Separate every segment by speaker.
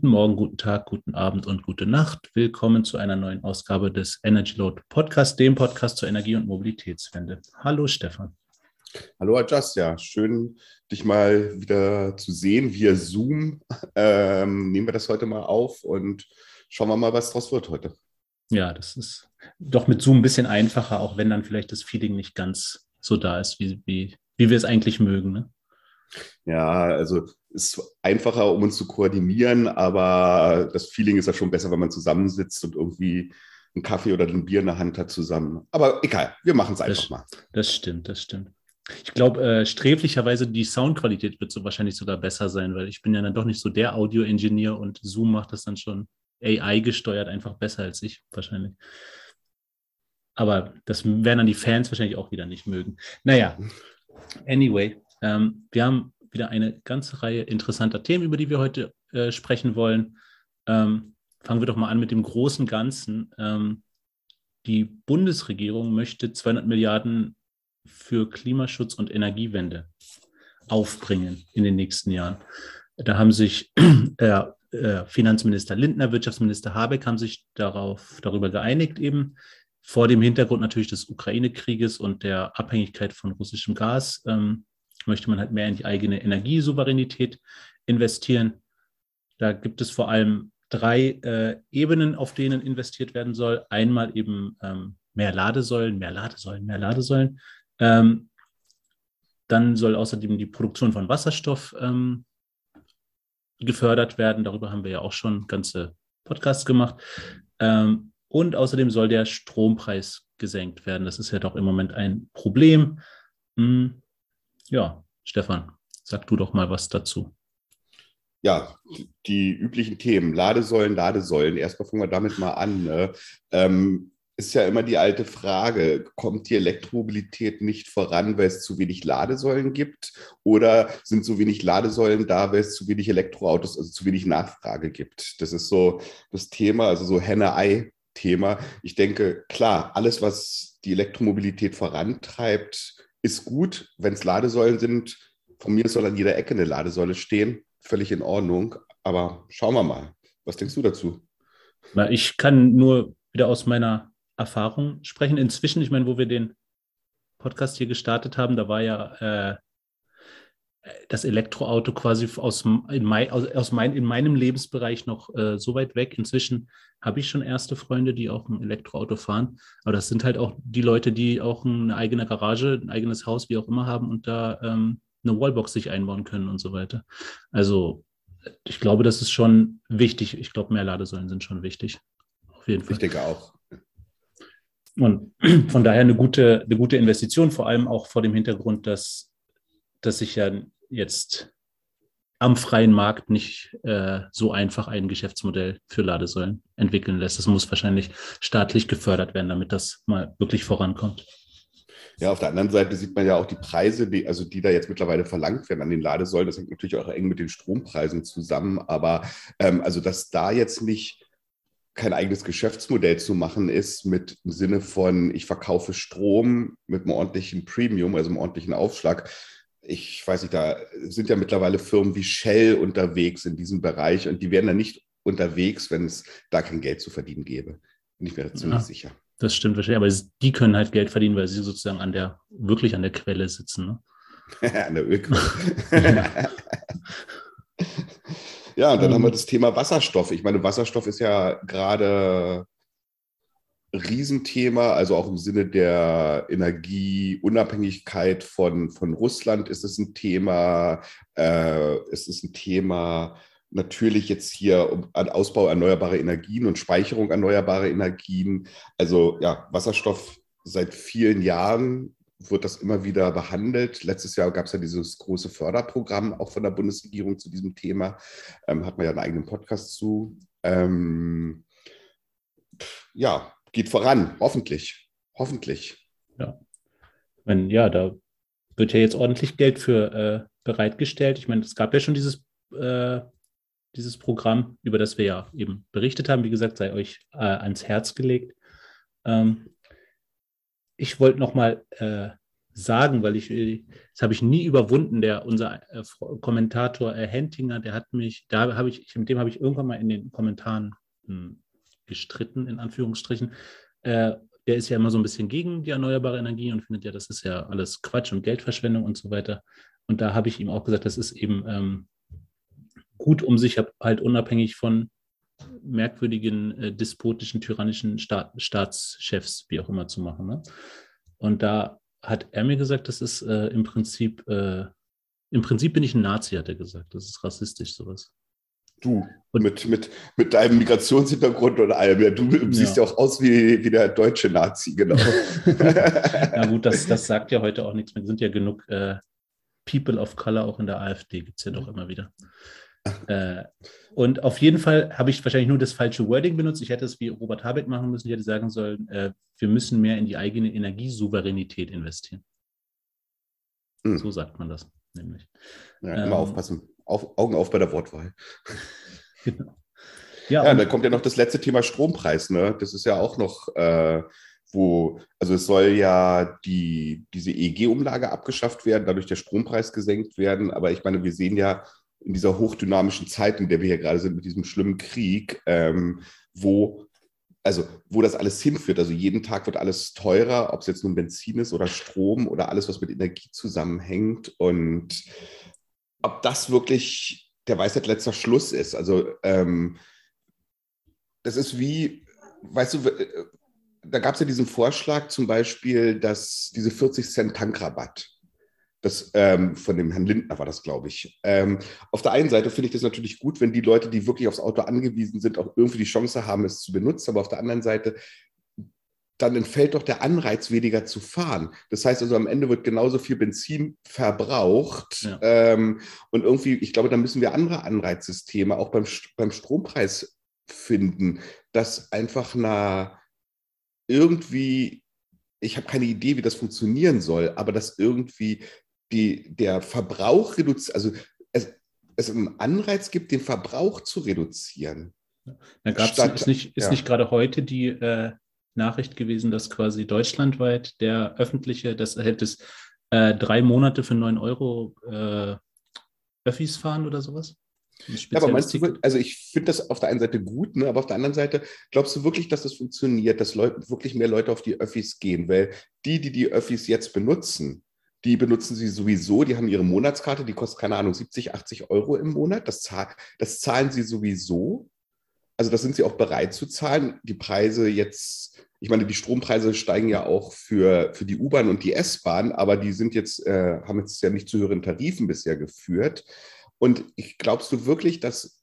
Speaker 1: Guten Morgen, guten Tag, guten Abend und gute Nacht. Willkommen zu einer neuen Ausgabe des Energy Load Podcast, dem Podcast zur Energie- und Mobilitätswende. Hallo Stefan.
Speaker 2: Hallo Adjust, ja, schön dich mal wieder zu sehen via Zoom. Ähm, nehmen wir das heute mal auf und schauen wir mal, was draus wird heute.
Speaker 1: Ja, das ist doch mit Zoom ein bisschen einfacher, auch wenn dann vielleicht das Feeling nicht ganz so da ist, wie, wie, wie wir es eigentlich mögen. Ne?
Speaker 2: Ja, also es ist einfacher, um uns zu koordinieren, aber das Feeling ist ja schon besser, wenn man zusammensitzt und irgendwie einen Kaffee oder ein Bier in der Hand hat zusammen. Aber egal, wir machen es einfach
Speaker 1: das,
Speaker 2: mal.
Speaker 1: Das stimmt, das stimmt. Ich glaube, äh, sträflicherweise die Soundqualität wird so wahrscheinlich sogar besser sein, weil ich bin ja dann doch nicht so der Audio-Ingenieur und Zoom macht das dann schon AI gesteuert einfach besser als ich wahrscheinlich. Aber das werden dann die Fans wahrscheinlich auch wieder nicht mögen. Naja, anyway, ähm, wir haben wieder eine ganze Reihe interessanter Themen, über die wir heute äh, sprechen wollen. Ähm, fangen wir doch mal an mit dem großen Ganzen. Ähm, die Bundesregierung möchte 200 Milliarden für Klimaschutz und Energiewende aufbringen in den nächsten Jahren. Da haben sich äh, äh, Finanzminister Lindner, Wirtschaftsminister Habeck haben sich darauf, darüber geeinigt, eben vor dem Hintergrund natürlich des Ukraine-Krieges und der Abhängigkeit von russischem Gas ähm, möchte man halt mehr in die eigene Energiesouveränität investieren. Da gibt es vor allem drei äh, Ebenen, auf denen investiert werden soll. Einmal eben ähm, mehr Ladesäulen, mehr Ladesäulen, mehr Ladesäulen. Ähm, dann soll außerdem die Produktion von Wasserstoff ähm, gefördert werden. Darüber haben wir ja auch schon ganze Podcasts gemacht. Ähm, und außerdem soll der Strompreis gesenkt werden. Das ist ja doch im Moment ein Problem. Hm, ja, Stefan, sag du doch mal was dazu.
Speaker 2: Ja, die üblichen Themen, Ladesäulen, Ladesäulen. Erstmal fangen wir damit mal an. Ne? Ähm, ist ja immer die alte Frage, kommt die Elektromobilität nicht voran, weil es zu wenig Ladesäulen gibt? Oder sind so wenig Ladesäulen da, weil es zu wenig Elektroautos, also zu wenig Nachfrage gibt? Das ist so das Thema, also so Henne-Ei-Thema. Ich denke, klar, alles, was die Elektromobilität vorantreibt, ist gut. Wenn es Ladesäulen sind, von mir soll an jeder Ecke eine Ladesäule stehen. Völlig in Ordnung. Aber schauen wir mal. Was denkst du dazu?
Speaker 1: Ich kann nur wieder aus meiner Erfahrung sprechen. Inzwischen, ich meine, wo wir den Podcast hier gestartet haben, da war ja äh, das Elektroauto quasi aus, in, mein, aus, mein, in meinem Lebensbereich noch äh, so weit weg. Inzwischen habe ich schon erste Freunde, die auch ein Elektroauto fahren. Aber das sind halt auch die Leute, die auch eine eigene Garage, ein eigenes Haus, wie auch immer haben und da ähm, eine Wallbox sich einbauen können und so weiter. Also ich glaube, das ist schon wichtig. Ich glaube, mehr Ladesäulen sind schon wichtig.
Speaker 2: Auf jeden Fall. Ich denke auch.
Speaker 1: Und von daher eine gute, eine gute Investition, vor allem auch vor dem Hintergrund, dass, dass sich ja jetzt am freien Markt nicht äh, so einfach ein Geschäftsmodell für Ladesäulen entwickeln lässt. Das muss wahrscheinlich staatlich gefördert werden, damit das mal wirklich vorankommt.
Speaker 2: Ja, auf der anderen Seite sieht man ja auch die Preise, die, also die da jetzt mittlerweile verlangt werden an den Ladesäulen. Das hängt natürlich auch eng mit den Strompreisen zusammen. Aber ähm, also, dass da jetzt nicht kein eigenes Geschäftsmodell zu machen ist, mit im Sinne von, ich verkaufe Strom mit einem ordentlichen Premium, also einem ordentlichen Aufschlag. Ich weiß nicht, da sind ja mittlerweile Firmen wie Shell unterwegs in diesem Bereich und die wären da nicht unterwegs, wenn es da kein Geld zu verdienen gäbe. Bin ich mir ziemlich ja, sicher.
Speaker 1: Das stimmt wahrscheinlich, aber die können halt Geld verdienen, weil sie sozusagen an der, wirklich an der Quelle sitzen. Ne?
Speaker 2: an der Ölquelle. Ja, und dann ähm, haben wir ähm. das Thema Wasserstoff. Ich meine, Wasserstoff ist ja gerade Riesenthema, also auch im Sinne der Energieunabhängigkeit von, von Russland ist es ein Thema. Äh, es ist ein Thema natürlich jetzt hier um Ausbau erneuerbarer Energien und Speicherung erneuerbarer Energien. Also ja, Wasserstoff seit vielen Jahren wird das immer wieder behandelt. Letztes Jahr gab es ja dieses große Förderprogramm auch von der Bundesregierung zu diesem Thema. Ähm, hat man ja einen eigenen Podcast zu. Ähm, ja, geht voran, hoffentlich. Hoffentlich.
Speaker 1: Ja. Wenn, ja, da wird ja jetzt ordentlich Geld für äh, bereitgestellt. Ich meine, es gab ja schon dieses, äh, dieses Programm, über das wir ja eben berichtet haben. Wie gesagt, sei euch äh, ans Herz gelegt. Ähm, ich wollte noch mal äh, sagen, weil ich, äh, das habe ich nie überwunden. Der, unser äh, Kommentator äh, Hentinger, der hat mich, da habe ich, mit dem habe ich irgendwann mal in den Kommentaren hm, gestritten, in Anführungsstrichen. Äh, der ist ja immer so ein bisschen gegen die erneuerbare Energie und findet ja, das ist ja alles Quatsch und Geldverschwendung und so weiter. Und da habe ich ihm auch gesagt, das ist eben ähm, gut, um sich halt unabhängig von merkwürdigen, äh, despotischen, tyrannischen Staat, Staatschefs, wie auch immer, zu machen. Ne? Und da hat er mir gesagt, das ist äh, im Prinzip, äh, im Prinzip bin ich ein Nazi, hat er gesagt. Das ist rassistisch, sowas.
Speaker 2: Du, und, mit, mit, mit deinem Migrationshintergrund und allem. Ja, du ja. siehst ja auch aus wie, wie der deutsche Nazi, genau.
Speaker 1: Na gut, das, das sagt ja heute auch nichts mehr. Es sind ja genug äh, People of Color auch in der AfD, gibt es ja doch immer wieder. Äh, und auf jeden Fall habe ich wahrscheinlich nur das falsche Wording benutzt. Ich hätte es wie Robert Habeck machen müssen. Ich hätte sagen sollen, äh, wir müssen mehr in die eigene Energiesouveränität investieren. Mhm. So sagt man das nämlich.
Speaker 2: Ja, immer ähm, aufpassen. Auf, Augen auf bei der Wortwahl. genau. Ja, ja und dann kommt ja noch das letzte Thema Strompreis. Ne? Das ist ja auch noch, äh, wo, also es soll ja die, diese EEG-Umlage abgeschafft werden, dadurch der Strompreis gesenkt werden. Aber ich meine, wir sehen ja, in dieser hochdynamischen Zeit, in der wir hier gerade sind, mit diesem schlimmen Krieg, ähm, wo, also, wo das alles hinführt. Also jeden Tag wird alles teurer, ob es jetzt nun Benzin ist oder Strom oder alles, was mit Energie zusammenhängt. Und ob das wirklich der Weisheit letzter Schluss ist. Also ähm, das ist wie, weißt du, äh, da gab es ja diesen Vorschlag zum Beispiel, dass diese 40 Cent Tankrabatt, das, ähm, von dem Herrn Lindner war das, glaube ich. Ähm, auf der einen Seite finde ich das natürlich gut, wenn die Leute, die wirklich aufs Auto angewiesen sind, auch irgendwie die Chance haben, es zu benutzen. Aber auf der anderen Seite, dann entfällt doch der Anreiz, weniger zu fahren. Das heißt also, am Ende wird genauso viel Benzin verbraucht. Ja. Ähm, und irgendwie, ich glaube, da müssen wir andere Anreizsysteme auch beim, beim Strompreis finden, dass einfach na irgendwie ich habe keine Idee, wie das funktionieren soll, aber dass irgendwie die, der Verbrauch reduziert, also es, es einen Anreiz gibt, den Verbrauch zu reduzieren.
Speaker 1: Da Statt, ist nicht, ist ja. nicht gerade heute die äh, Nachricht gewesen, dass quasi deutschlandweit der öffentliche, das hält es äh, drei Monate für 9 Euro äh, Öffis fahren oder sowas?
Speaker 2: Ja, aber meinst du, also ich finde das auf der einen Seite gut, ne, aber auf der anderen Seite, glaubst du wirklich, dass das funktioniert, dass Leute, wirklich mehr Leute auf die Öffis gehen? Weil die, die die Öffis jetzt benutzen, die benutzen sie sowieso, die haben ihre Monatskarte, die kostet, keine Ahnung, 70, 80 Euro im Monat. Das, zahl, das zahlen sie sowieso. Also das sind sie auch bereit zu zahlen. Die Preise jetzt, ich meine, die Strompreise steigen ja auch für, für die U-Bahn und die S-Bahn, aber die sind jetzt, äh, haben jetzt ja nicht zu höheren Tarifen bisher geführt. Und ich glaubst du wirklich, dass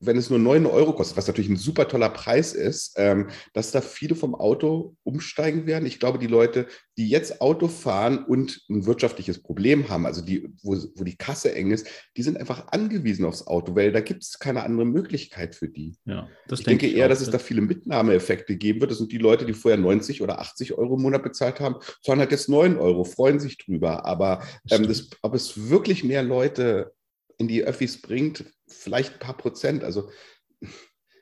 Speaker 2: wenn es nur 9 Euro kostet, was natürlich ein super toller Preis ist, ähm, dass da viele vom Auto umsteigen werden. Ich glaube, die Leute, die jetzt Auto fahren und ein wirtschaftliches Problem haben, also die, wo, wo die Kasse eng ist, die sind einfach angewiesen aufs Auto, weil da gibt es keine andere Möglichkeit für die. Ja, ich denke ich eher, auch, dass es da viele Mitnahmeeffekte geben wird. Das sind die Leute, die vorher 90 oder 80 Euro im Monat bezahlt haben, zahlen halt jetzt 9 Euro, freuen sich drüber. Aber ähm, das, ob es wirklich mehr Leute in die Öffis bringt, vielleicht ein paar Prozent. Also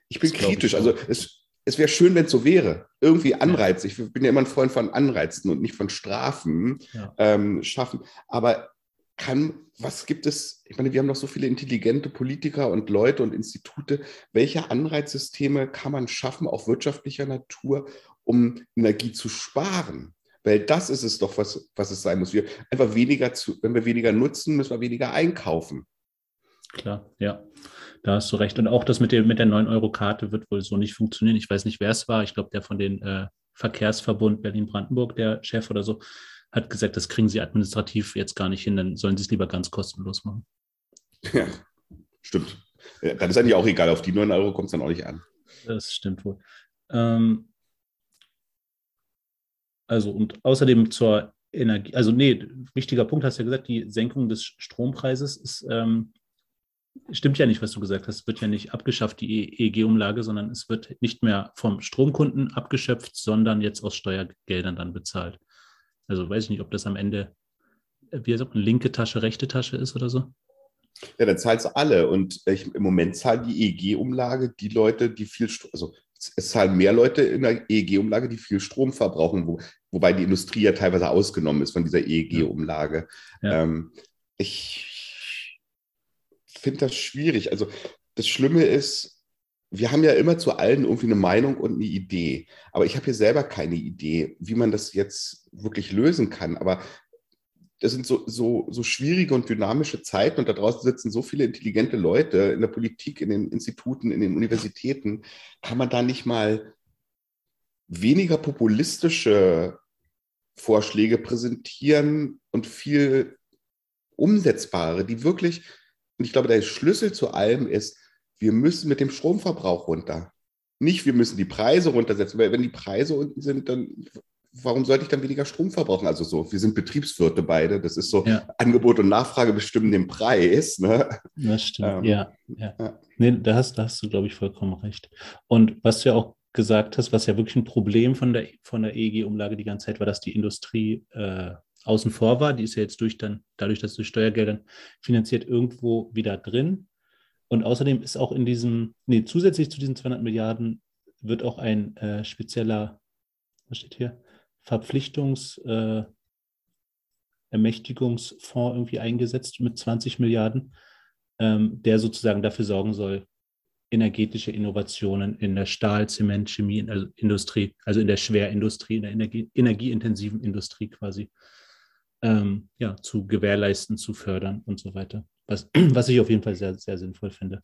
Speaker 2: ich bin das kritisch. Ich also es, es wäre schön, wenn es so wäre. Irgendwie Anreize. Ich bin ja immer ein Freund von Anreizen und nicht von Strafen ja. ähm, schaffen. Aber kann, was gibt es? Ich meine, wir haben noch so viele intelligente Politiker und Leute und Institute. Welche Anreizsysteme kann man schaffen, auch wirtschaftlicher Natur, um Energie zu sparen? Weil das ist es doch, was, was es sein muss. Wir einfach weniger zu, wenn wir weniger nutzen, müssen wir weniger einkaufen.
Speaker 1: Klar, ja. Da hast du recht. Und auch das mit, dem, mit der 9-Euro-Karte wird wohl so nicht funktionieren. Ich weiß nicht, wer es war. Ich glaube, der von den äh, Verkehrsverbund Berlin-Brandenburg, der Chef oder so, hat gesagt, das kriegen sie administrativ jetzt gar nicht hin. Dann sollen sie es lieber ganz kostenlos machen.
Speaker 2: Ja, stimmt. Dann ist eigentlich auch egal. Auf die 9 Euro kommt es dann auch nicht an.
Speaker 1: Das stimmt wohl. Ähm, also, und außerdem zur Energie, also nee, wichtiger Punkt, hast du ja gesagt, die Senkung des Strompreises ist ähm, stimmt ja nicht, was du gesagt hast. Es wird ja nicht abgeschafft, die EEG-Umlage, sondern es wird nicht mehr vom Stromkunden abgeschöpft, sondern jetzt aus Steuergeldern dann bezahlt. Also weiß ich nicht, ob das am Ende, wie sagt man, linke Tasche, rechte Tasche ist oder so.
Speaker 2: Ja, dann zahlt es alle. Und ich, im Moment zahlt die EEG-Umlage die Leute, die viel, also es zahlen mehr Leute in der EEG-Umlage, die viel Strom verbrauchen, wo, wobei die Industrie ja teilweise ausgenommen ist von dieser EEG-Umlage. Ja. Ähm, ich finde das schwierig. Also das Schlimme ist, wir haben ja immer zu allen irgendwie eine Meinung und eine Idee. Aber ich habe hier selber keine Idee, wie man das jetzt wirklich lösen kann. Aber das sind so, so, so schwierige und dynamische Zeiten und da draußen sitzen so viele intelligente Leute in der Politik, in den Instituten, in den Universitäten. Kann man da nicht mal weniger populistische Vorschläge präsentieren und viel umsetzbare, die wirklich, und ich glaube, der Schlüssel zu allem ist, wir müssen mit dem Stromverbrauch runter. Nicht, wir müssen die Preise runtersetzen, weil wenn die Preise unten sind, dann warum sollte ich dann weniger Strom verbrauchen? Also so, wir sind Betriebswirte beide. Das ist so, ja. Angebot und Nachfrage bestimmen den Preis. Ne?
Speaker 1: Das stimmt, ähm, ja. ja. ja. Nee, da hast, da hast du, glaube ich, vollkommen recht. Und was du ja auch gesagt hast, was ja wirklich ein Problem von der, von der EEG-Umlage die ganze Zeit war, dass die Industrie äh, außen vor war. Die ist ja jetzt durch dann, dadurch, dass durch Steuergeldern finanziert, irgendwo wieder drin. Und außerdem ist auch in diesem, nee, zusätzlich zu diesen 200 Milliarden wird auch ein äh, spezieller, was steht hier? Verpflichtungsermächtigungsfonds äh, irgendwie eingesetzt mit 20 Milliarden, ähm, der sozusagen dafür sorgen soll, energetische Innovationen in der Stahl-, Zement-, Chemieindustrie, also in der Schwerindustrie, in der Energie, energieintensiven Industrie quasi, ähm, ja, zu gewährleisten, zu fördern und so weiter. Was, was ich auf jeden Fall sehr, sehr sinnvoll finde.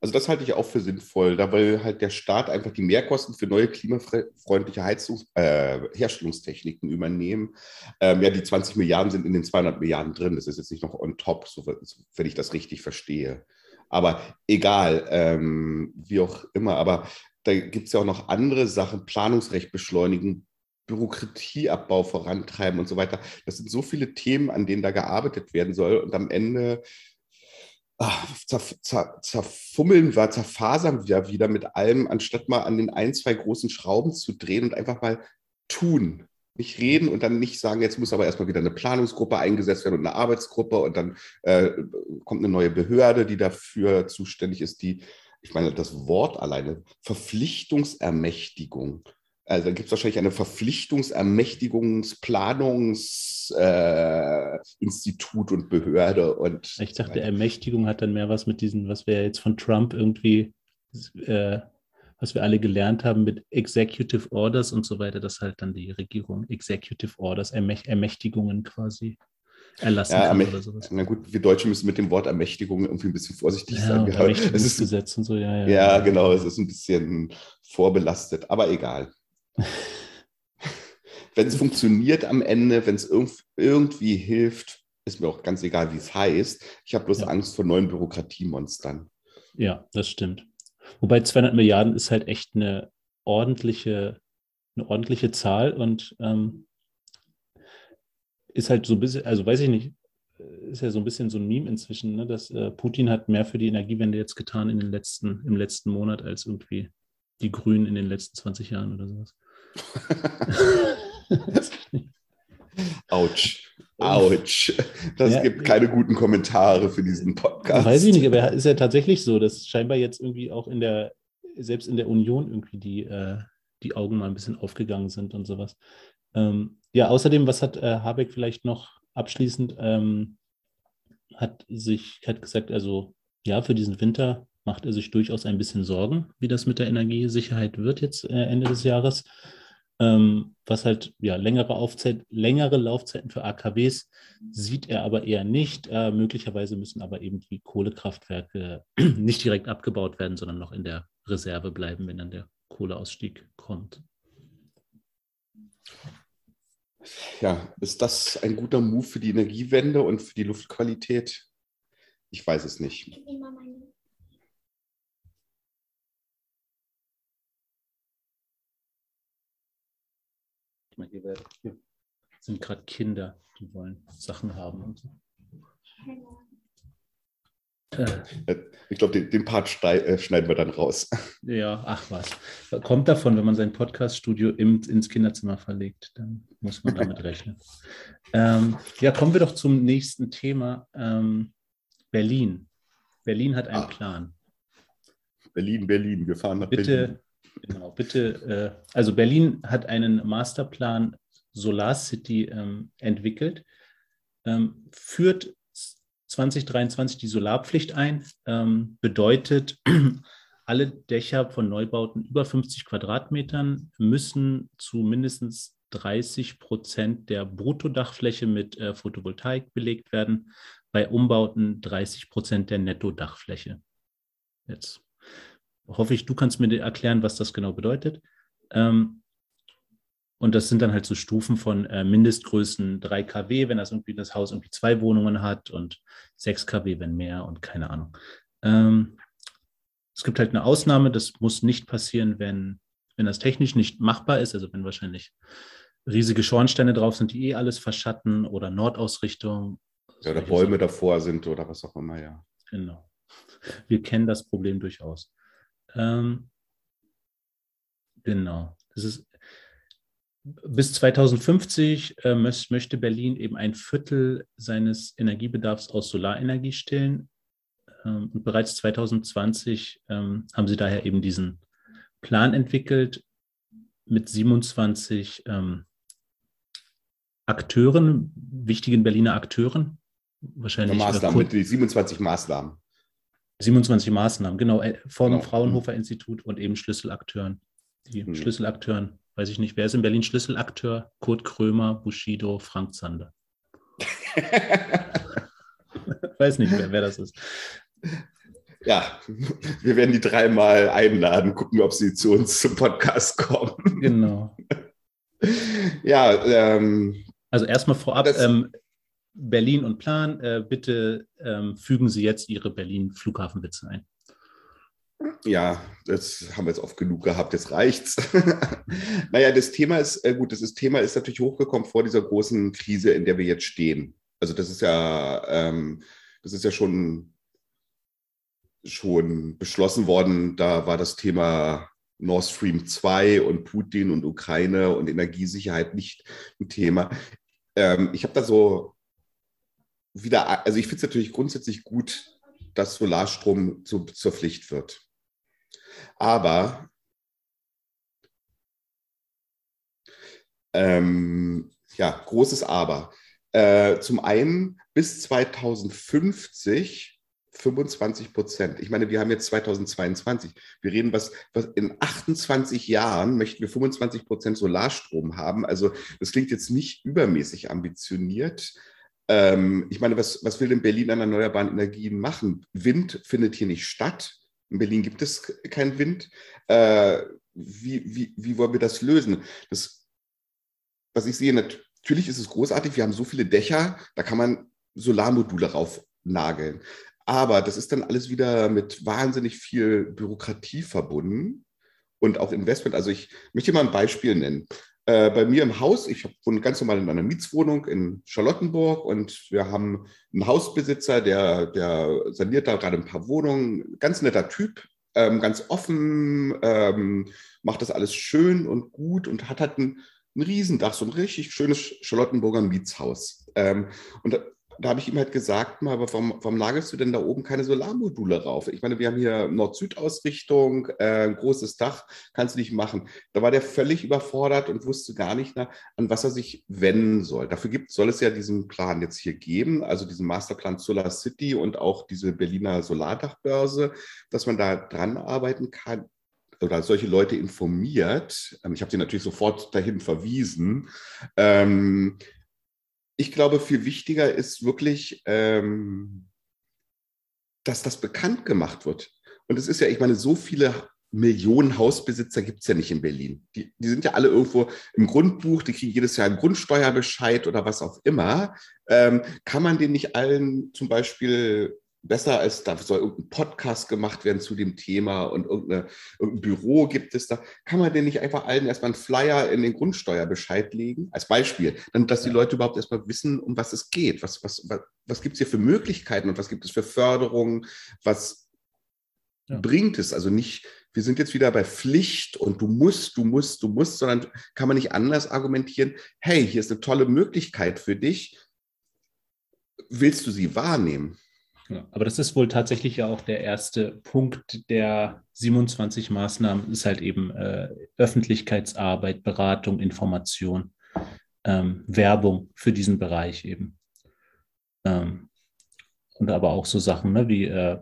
Speaker 2: Also das halte ich auch für sinnvoll, da weil halt der Staat einfach die Mehrkosten für neue klimafreundliche Heizungs äh, Herstellungstechniken übernehmen. Ähm, ja, die 20 Milliarden sind in den 200 Milliarden drin. Das ist jetzt nicht noch on top, so, wenn ich das richtig verstehe. Aber egal, ähm, wie auch immer. Aber da gibt es ja auch noch andere Sachen, Planungsrecht beschleunigen, Bürokratieabbau vorantreiben und so weiter. Das sind so viele Themen, an denen da gearbeitet werden soll. Und am Ende zerfummeln wir, zerfasern wir wieder mit allem, anstatt mal an den ein, zwei großen Schrauben zu drehen und einfach mal tun. Nicht reden und dann nicht sagen, jetzt muss aber erstmal wieder eine Planungsgruppe eingesetzt werden und eine Arbeitsgruppe und dann äh, kommt eine neue Behörde, die dafür zuständig ist, die, ich meine, das Wort alleine, Verpflichtungsermächtigung also da gibt es wahrscheinlich eine Verpflichtungsermächtigungsplanungsinstitut äh, und Behörde. Und
Speaker 1: ich dachte, Ermächtigung hat dann mehr was mit diesen, was wir jetzt von Trump irgendwie, äh, was wir alle gelernt haben mit Executive Orders und so weiter, dass halt dann die Regierung Executive Orders, Ermäch Ermächtigungen quasi erlassen ja,
Speaker 2: kann oder sowas. Na gut, wir Deutsche müssen mit dem Wort Ermächtigung irgendwie ein bisschen vorsichtig ja, sein.
Speaker 1: Es ist Gesetz und so, ja,
Speaker 2: ja. Ja, genau, es ist ein bisschen vorbelastet, aber egal. wenn es funktioniert am Ende, wenn es irg irgendwie hilft, ist mir auch ganz egal, wie es heißt. Ich habe bloß ja. Angst vor neuen Bürokratiemonstern.
Speaker 1: Ja, das stimmt. Wobei 200 Milliarden ist halt echt eine ordentliche, eine ordentliche Zahl und ähm, ist halt so ein bisschen, also weiß ich nicht, ist ja so ein bisschen so ein Meme inzwischen, ne, dass äh, Putin hat mehr für die Energiewende jetzt getan in den letzten, im letzten Monat als irgendwie die Grünen in den letzten 20 Jahren oder sowas.
Speaker 2: Autsch. Autsch. Das ja, gibt keine guten Kommentare für diesen Podcast.
Speaker 1: Weiß ich nicht, aber ist ja tatsächlich so, dass scheinbar jetzt irgendwie auch in der, selbst in der Union irgendwie die, äh, die Augen mal ein bisschen aufgegangen sind und sowas. Ähm, ja, außerdem, was hat äh, Habeck vielleicht noch abschließend, ähm, hat sich, hat gesagt, also ja, für diesen Winter macht er sich durchaus ein bisschen Sorgen, wie das mit der Energiesicherheit wird jetzt äh, Ende des Jahres ähm, was halt ja längere, Aufzeit, längere Laufzeiten für AKWs sieht er aber eher nicht. Äh, möglicherweise müssen aber eben die Kohlekraftwerke nicht direkt abgebaut werden, sondern noch in der Reserve bleiben, wenn dann der Kohleausstieg kommt.
Speaker 2: Ja, ist das ein guter Move für die Energiewende und für die Luftqualität? Ich weiß es nicht. Ich nehme mal meine
Speaker 1: mal, hier, hier sind gerade Kinder, die wollen Sachen haben und so.
Speaker 2: Äh, ich glaube, den, den, Part äh, schneiden wir dann raus.
Speaker 1: Ja, ach was. Kommt davon, wenn man sein Podcaststudio ins Kinderzimmer verlegt, dann muss man damit rechnen. Ähm, ja, kommen wir doch zum nächsten Thema. Ähm, Berlin. Berlin hat einen ah. Plan.
Speaker 2: Berlin, Berlin, wir fahren nach
Speaker 1: bitte,
Speaker 2: Berlin.
Speaker 1: Genau, bitte. Äh, also Berlin hat einen Masterplan Solar City ähm, entwickelt, ähm, führt 2023 die Solarpflicht ein, ähm, bedeutet, alle Dächer von Neubauten über 50 Quadratmetern müssen zu mindestens 30 Prozent der Bruttodachfläche mit äh, Photovoltaik belegt werden, bei Umbauten 30 Prozent der Nettodachfläche. Jetzt hoffe ich, du kannst mir erklären, was das genau bedeutet. Ähm, und das sind dann halt so Stufen von äh, Mindestgrößen 3 kW, wenn das irgendwie das Haus irgendwie zwei Wohnungen hat und 6 kW, wenn mehr und keine Ahnung. Ähm, es gibt halt eine Ausnahme, das muss nicht passieren, wenn, wenn das technisch nicht machbar ist, also wenn wahrscheinlich riesige Schornsteine drauf sind, die eh alles verschatten oder Nordausrichtung.
Speaker 2: Ja, oder Bäume davor sind oder was auch immer, ja.
Speaker 1: Genau. Wir kennen das Problem durchaus. Ähm, genau. Das ist, bis 2050 äh, möchte Berlin eben ein Viertel seines Energiebedarfs aus Solarenergie stillen. Ähm, und bereits 2020 ähm, haben sie daher eben diesen Plan entwickelt mit 27 ähm, Akteuren, wichtigen Berliner Akteuren.
Speaker 2: Wahrscheinlich. Maßnahmen, mit 27 Maßnahmen.
Speaker 1: 27 Maßnahmen, genau, äh, vom genau. Fraunhofer Institut und eben Schlüsselakteuren. Die hm. Schlüsselakteuren, weiß ich nicht, wer ist in Berlin Schlüsselakteur? Kurt Krömer, Bushido, Frank Zander. weiß nicht, wer, wer das ist.
Speaker 2: Ja, wir werden die dreimal einladen, gucken, ob sie zu uns zum Podcast kommen.
Speaker 1: Genau.
Speaker 2: ja, ähm,
Speaker 1: also erstmal vorab, ähm, Berlin und Plan, äh, bitte ähm, fügen Sie jetzt Ihre Berlin-Flughafenwitze ein.
Speaker 2: Ja, das haben wir jetzt oft genug gehabt, jetzt reicht's. naja, das Thema ist, äh, gut, das ist, Thema ist natürlich hochgekommen vor dieser großen Krise, in der wir jetzt stehen. Also das ist ja, ähm, das ist ja schon, schon beschlossen worden. Da war das Thema Nord Stream 2 und Putin und Ukraine und Energiesicherheit nicht ein Thema. Ähm, ich habe da so wieder, also ich finde es natürlich grundsätzlich gut, dass Solarstrom zu, zur Pflicht wird. Aber ähm, ja, großes Aber. Äh, zum einen bis 2050 25 Prozent. Ich meine, wir haben jetzt 2022. Wir reden, was, was in 28 Jahren möchten wir 25 Prozent Solarstrom haben. Also das klingt jetzt nicht übermäßig ambitioniert. Ähm, ich meine, was, was will denn Berlin an erneuerbaren Energien machen? Wind findet hier nicht statt. In Berlin gibt es keinen Wind. Äh, wie, wie, wie wollen wir das lösen? Das, was ich sehe, natürlich ist es großartig. Wir haben so viele Dächer, da kann man Solarmodule raufnageln. Aber das ist dann alles wieder mit wahnsinnig viel Bürokratie verbunden und auch Investment. Also ich möchte mal ein Beispiel nennen. Äh, bei mir im Haus, ich wohne ganz normal in einer Mietswohnung in Charlottenburg und wir haben einen Hausbesitzer, der, der saniert da gerade ein paar Wohnungen. Ganz netter Typ, ähm, ganz offen, ähm, macht das alles schön und gut und hat halt ein, ein Riesendach, so ein richtig schönes Charlottenburger Mietshaus. Ähm, und da habe ich ihm halt gesagt, mal, aber warum, warum lagerst du denn da oben keine Solarmodule rauf? Ich meine, wir haben hier Nord-Süd-Ausrichtung, äh, großes Dach, kannst du nicht machen. Da war der völlig überfordert und wusste gar nicht, na, an was er sich wenden soll. Dafür gibt, soll es ja diesen Plan jetzt hier geben, also diesen Masterplan Solar City und auch diese Berliner Solardachbörse, dass man da dran arbeiten kann oder solche Leute informiert. Ähm, ich habe sie natürlich sofort dahin verwiesen. Ähm, ich glaube, viel wichtiger ist wirklich, ähm, dass das bekannt gemacht wird. Und es ist ja, ich meine, so viele Millionen Hausbesitzer gibt es ja nicht in Berlin. Die, die, sind ja alle irgendwo im Grundbuch, die kriegen jedes Jahr einen Grundsteuerbescheid oder was auch immer. Ähm, kann man den nicht allen zum Beispiel besser als da soll irgendein Podcast gemacht werden zu dem Thema und irgendein Büro gibt es da. Kann man denn nicht einfach allen erstmal einen Flyer in den Grundsteuerbescheid legen? Als Beispiel, dann, dass die Leute überhaupt erstmal wissen, um was es geht. Was, was, was, was gibt es hier für Möglichkeiten und was gibt es für Förderungen? Was ja. bringt es? Also nicht, wir sind jetzt wieder bei Pflicht und du musst, du musst, du musst, sondern kann man nicht anders argumentieren, hey, hier ist eine tolle Möglichkeit für dich. Willst du sie wahrnehmen?
Speaker 1: Ja, aber das ist wohl tatsächlich ja auch der erste Punkt der 27 Maßnahmen, ist halt eben äh, Öffentlichkeitsarbeit, Beratung, Information, ähm, Werbung für diesen Bereich eben. Ähm, und aber auch so Sachen ne, wie äh,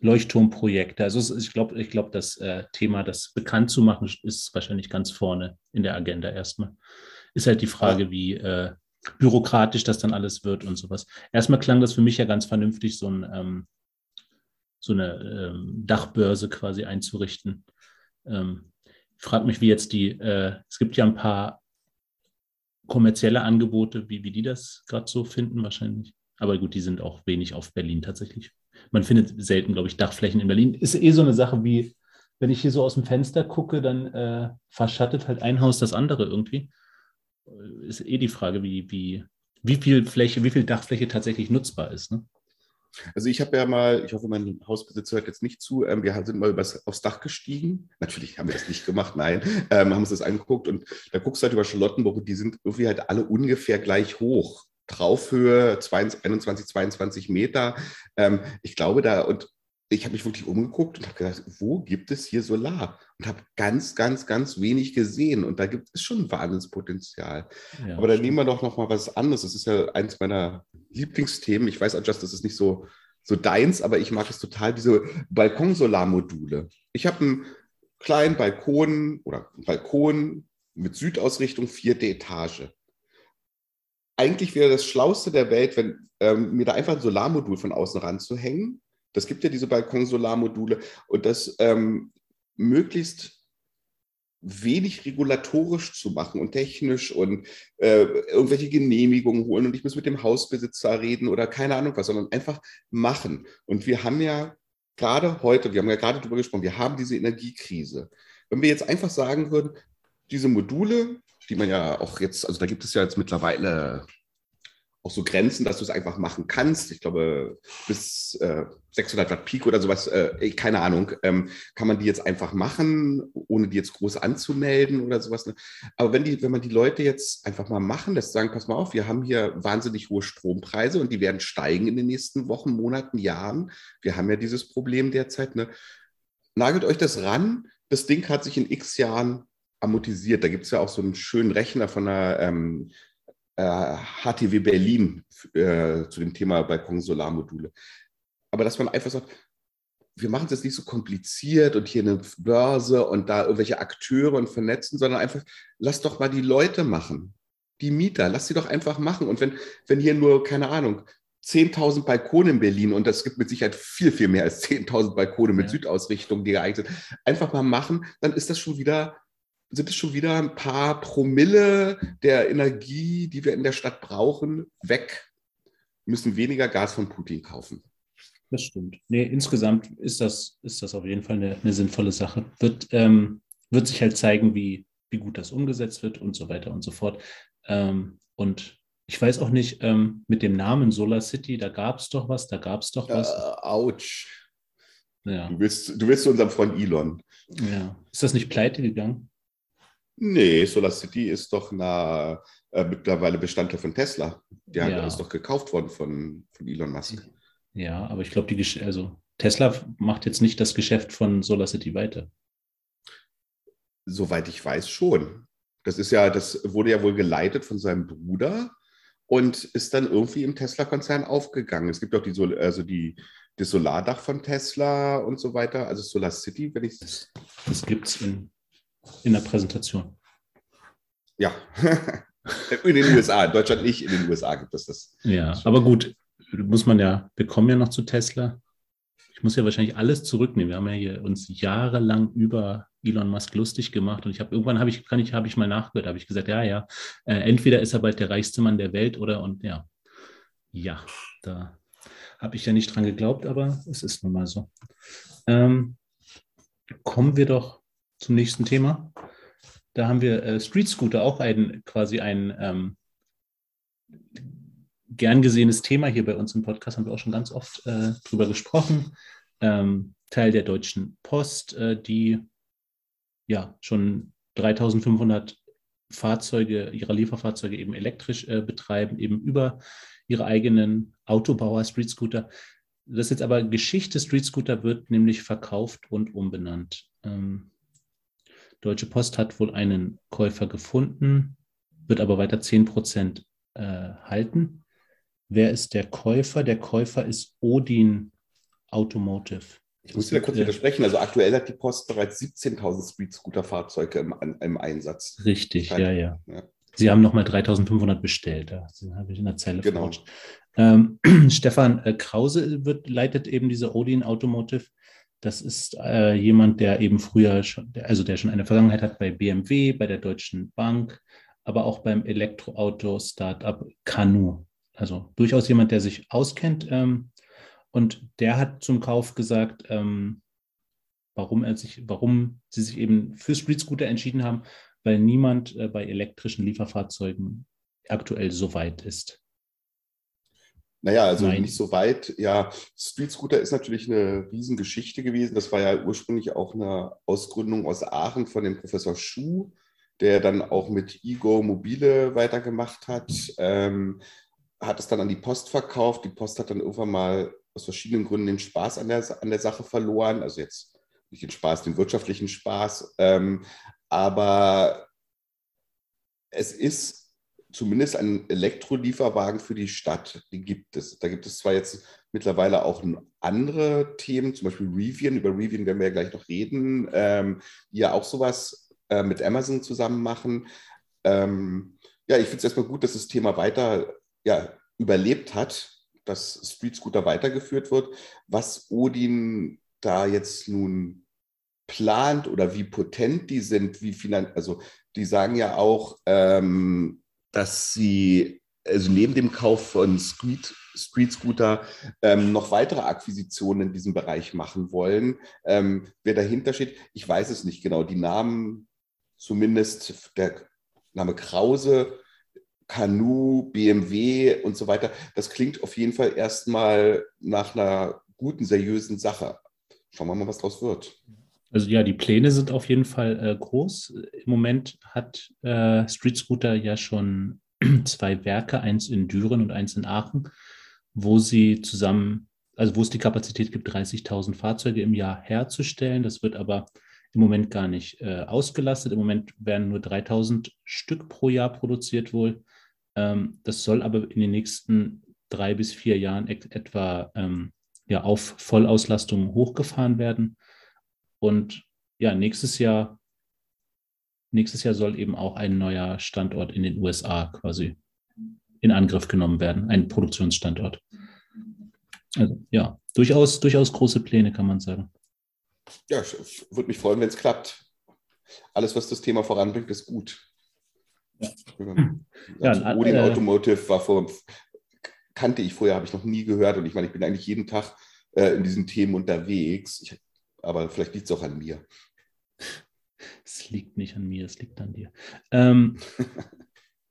Speaker 1: Leuchtturmprojekte. Also ich glaube, ich glaube, das äh, Thema, das bekannt zu machen, ist wahrscheinlich ganz vorne in der Agenda erstmal. Ist halt die Frage, wie äh, bürokratisch das dann alles wird und sowas. Erstmal klang das für mich ja ganz vernünftig, so, ein, ähm, so eine ähm, Dachbörse quasi einzurichten. Ähm, ich frage mich, wie jetzt die, äh, es gibt ja ein paar kommerzielle Angebote, wie, wie die das gerade so finden wahrscheinlich. Aber gut, die sind auch wenig auf Berlin tatsächlich. Man findet selten, glaube ich, Dachflächen in Berlin. Ist eh so eine Sache wie, wenn ich hier so aus dem Fenster gucke, dann äh, verschattet halt ein Haus das andere irgendwie. Ist eh die Frage, wie, wie, wie viel Fläche, wie viel Dachfläche tatsächlich nutzbar ist. Ne?
Speaker 2: Also ich habe ja mal, ich hoffe, mein Hausbesitzer hört jetzt nicht zu, ähm, wir sind mal übers, aufs Dach gestiegen. Natürlich haben wir das nicht gemacht, nein, ähm, haben uns das angeguckt und da guckst du halt über Charlottenburg die sind irgendwie halt alle ungefähr gleich hoch. Traufhöhe 21, 22 Meter. Ähm, ich glaube da, und ich habe mich wirklich umgeguckt und habe gedacht, wo gibt es hier Solar? Und habe ganz, ganz, ganz wenig gesehen. Und da gibt es schon Wahnsinnspotenzial. Ja, Aber dann nehmen wir doch noch mal was anderes. Das ist ja eins meiner Lieblingsthemen. Ich weiß, Just, das ist nicht so, so deins, aber ich mag es total, diese Balkonsolarmodule. Ich habe einen kleinen Balkon oder Balkon mit Südausrichtung, vierte Etage eigentlich wäre das Schlauste der Welt, wenn ähm, mir da einfach ein Solarmodul von außen ranzuhängen. Das gibt ja diese Balkon-Solarmodule und das ähm, möglichst wenig regulatorisch zu machen und technisch und äh, irgendwelche Genehmigungen holen und ich muss mit dem Hausbesitzer reden oder keine Ahnung was, sondern einfach machen. Und wir haben ja gerade heute, wir haben ja gerade darüber gesprochen, wir haben diese Energiekrise. Wenn wir jetzt einfach sagen würden, diese Module, die man ja auch jetzt, also da gibt es ja jetzt mittlerweile auch so Grenzen, dass du es einfach machen kannst. Ich glaube, bis äh, 600 Watt Peak oder sowas, äh, keine Ahnung, ähm, kann man die jetzt einfach machen, ohne die jetzt groß anzumelden oder sowas. Ne? Aber wenn, die, wenn man die Leute jetzt einfach mal machen lässt, sagen, pass mal auf, wir haben hier wahnsinnig hohe Strompreise und die werden steigen in den nächsten Wochen, Monaten, Jahren. Wir haben ja dieses Problem derzeit. Ne? Nagelt euch das ran. Das Ding hat sich in x Jahren amortisiert. Da gibt es ja auch so einen schönen Rechner von einer ähm, äh, HTW Berlin äh, zu dem Thema Balkon-Solarmodule. Aber dass man einfach sagt, wir machen es jetzt nicht so kompliziert und hier eine Börse und da irgendwelche Akteure und vernetzen, sondern einfach, lass doch mal die Leute machen. Die Mieter, lass sie doch einfach machen. Und wenn, wenn hier nur, keine Ahnung, 10.000 Balkone in Berlin und das gibt mit Sicherheit viel, viel mehr als 10.000 Balkone mit ja. Südausrichtung, die geeignet sind, einfach mal machen, dann ist das schon wieder sind es schon wieder ein paar Promille der Energie, die wir in der Stadt brauchen, weg. Wir müssen weniger Gas von Putin kaufen.
Speaker 1: Das stimmt. Nee, insgesamt ist das, ist das auf jeden Fall eine, eine sinnvolle Sache. Wird, ähm, wird sich halt zeigen, wie, wie gut das umgesetzt wird und so weiter und so fort. Ähm, und ich weiß auch nicht, ähm, mit dem Namen Solar City, da gab es doch was, da gab es doch was.
Speaker 2: Äh, ouch. Ja. Du, willst, du willst zu unserem Freund Elon.
Speaker 1: Ja. Ist das nicht pleite gegangen?
Speaker 2: Nee, SolarCity ist doch na, äh, mittlerweile Bestandteil von Tesla. Der ja. ist doch gekauft worden von, von Elon Musk.
Speaker 1: Ja, aber ich glaube, die also Tesla macht jetzt nicht das Geschäft von SolarCity weiter.
Speaker 2: Soweit ich weiß, schon. Das ist ja, das wurde ja wohl geleitet von seinem Bruder und ist dann irgendwie im Tesla-Konzern aufgegangen. Es gibt auch die, also die, das Solardach von Tesla und so weiter, also SolarCity, wenn ich
Speaker 1: das. Das gibt es in in der Präsentation.
Speaker 2: Ja, in den USA, in Deutschland nicht, in den USA gibt es das.
Speaker 1: Ja, aber gut, muss man ja, wir kommen ja noch zu Tesla. Ich muss ja wahrscheinlich alles zurücknehmen. Wir haben ja hier uns jahrelang über Elon Musk lustig gemacht und ich habe irgendwann habe ich kann ich habe ich mal nachgehört, habe ich gesagt, ja ja, äh, entweder ist er bald der reichste Mann der Welt oder und ja, ja, da habe ich ja nicht dran geglaubt, aber es ist nun mal so. Ähm, kommen wir doch zum nächsten Thema. Da haben wir äh, Street Scooter, auch ein quasi ein ähm, gern gesehenes Thema hier bei uns im Podcast, haben wir auch schon ganz oft äh, drüber gesprochen. Ähm, Teil der Deutschen Post, äh, die ja schon 3500 Fahrzeuge, ihre Lieferfahrzeuge eben elektrisch äh, betreiben, eben über ihre eigenen Autobauer, Street Scooter das ist jetzt aber Geschichte. Street Scooter wird nämlich verkauft und umbenannt. Ähm, Deutsche Post hat wohl einen Käufer gefunden, wird aber weiter 10% äh, halten. Wer ist der Käufer? Der Käufer ist Odin Automotive.
Speaker 2: Ich muss wieder kurz widersprechen. Also aktuell hat die Post bereits 17.000 Street-Scooter-Fahrzeuge im, im, Einsatz.
Speaker 1: Richtig, ja, ja, ja. Sie haben nochmal 3.500 bestellt. Da habe ich in der Zelle genau. Ähm, Stefan äh, Krause wird, leitet eben diese Odin Automotive. Das ist äh, jemand, der eben früher schon, also der schon eine Vergangenheit hat bei BMW, bei der Deutschen Bank, aber auch beim Elektroauto-Startup Canu. Also durchaus jemand, der sich auskennt. Ähm, und der hat zum Kauf gesagt, ähm, warum er sich, warum sie sich eben für Street Scooter entschieden haben, weil niemand äh, bei elektrischen Lieferfahrzeugen aktuell so weit ist.
Speaker 2: Naja, also Nein. nicht so weit. Ja, Street Scooter ist natürlich eine Riesengeschichte gewesen. Das war ja ursprünglich auch eine Ausgründung aus Aachen von dem Professor Schuh, der dann auch mit Ego Mobile weitergemacht hat. Ähm, hat es dann an die Post verkauft. Die Post hat dann irgendwann mal aus verschiedenen Gründen den Spaß an der, an der Sache verloren. Also jetzt nicht den Spaß, den wirtschaftlichen Spaß. Ähm, aber es ist zumindest ein Elektrolieferwagen für die Stadt. Die gibt es. Da gibt es zwar jetzt mittlerweile auch andere Themen, zum Beispiel Rivian. Über Rivian werden wir ja gleich noch reden, ähm, die ja auch sowas äh, mit Amazon zusammen machen. Ähm, ja, ich finde es erstmal gut, dass das Thema weiter ja, überlebt hat, dass Street Scooter weitergeführt wird. Was Odin da jetzt nun plant oder wie potent die sind, wie finan also die sagen ja auch, ähm, dass sie also neben dem Kauf von Street, Street Scooter ähm, noch weitere Akquisitionen in diesem Bereich machen wollen. Ähm, wer dahinter steht, ich weiß es nicht genau. Die Namen, zumindest der Name Krause, Canu, BMW und so weiter, das klingt auf jeden Fall erstmal nach einer guten, seriösen Sache. Schauen wir mal, was daraus wird.
Speaker 1: Also ja, die Pläne sind auf jeden Fall äh, groß. Im Moment hat äh, Street Scooter ja schon zwei Werke, eins in Düren und eins in Aachen, wo sie zusammen, also wo es die Kapazität gibt, 30.000 Fahrzeuge im Jahr herzustellen. Das wird aber im Moment gar nicht äh, ausgelastet. Im Moment werden nur 3.000 Stück pro Jahr produziert wohl. Ähm, das soll aber in den nächsten drei bis vier Jahren etwa ähm, ja, auf Vollauslastung hochgefahren werden. Und ja, nächstes Jahr, nächstes Jahr soll eben auch ein neuer Standort in den USA quasi in Angriff genommen werden, ein Produktionsstandort. Also ja, durchaus, durchaus große Pläne, kann man sagen.
Speaker 2: Ja, ich würde mich freuen, wenn es klappt. Alles, was das Thema voranbringt, ist gut. Ja. Also ja, Odin äh, Automotive war vor, kannte ich vorher, habe ich noch nie gehört. Und ich meine, ich bin eigentlich jeden Tag äh, in diesen Themen unterwegs. Ich aber vielleicht liegt es auch an mir.
Speaker 1: Es liegt nicht an mir, es liegt an dir. Ähm,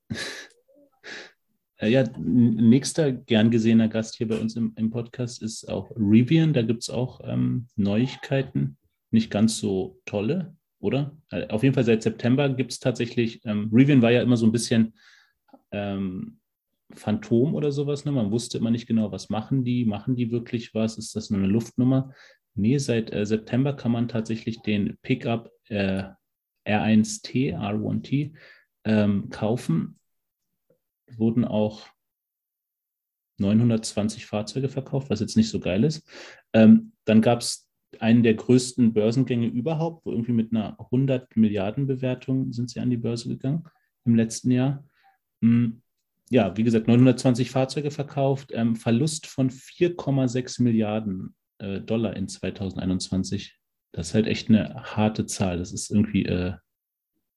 Speaker 1: äh, ja, nächster gern gesehener Gast hier bei uns im, im Podcast ist auch Rivian. Da gibt es auch ähm, Neuigkeiten, nicht ganz so tolle, oder? Äh, auf jeden Fall seit September gibt es tatsächlich, ähm, Rivian war ja immer so ein bisschen ähm, Phantom oder sowas. Ne? Man wusste immer nicht genau, was machen die, machen die wirklich was, ist das nur eine Luftnummer? Nee, seit äh, September kann man tatsächlich den Pickup äh, R1T, R1T ähm, kaufen. Wurden auch 920 Fahrzeuge verkauft, was jetzt nicht so geil ist. Ähm, dann gab es einen der größten Börsengänge überhaupt, wo irgendwie mit einer 100 Milliarden Bewertung sind sie an die Börse gegangen im letzten Jahr. Hm, ja, wie gesagt, 920 Fahrzeuge verkauft, ähm, Verlust von 4,6 Milliarden äh, Dollar in 2021. Das ist halt echt eine harte Zahl. Das ist irgendwie äh,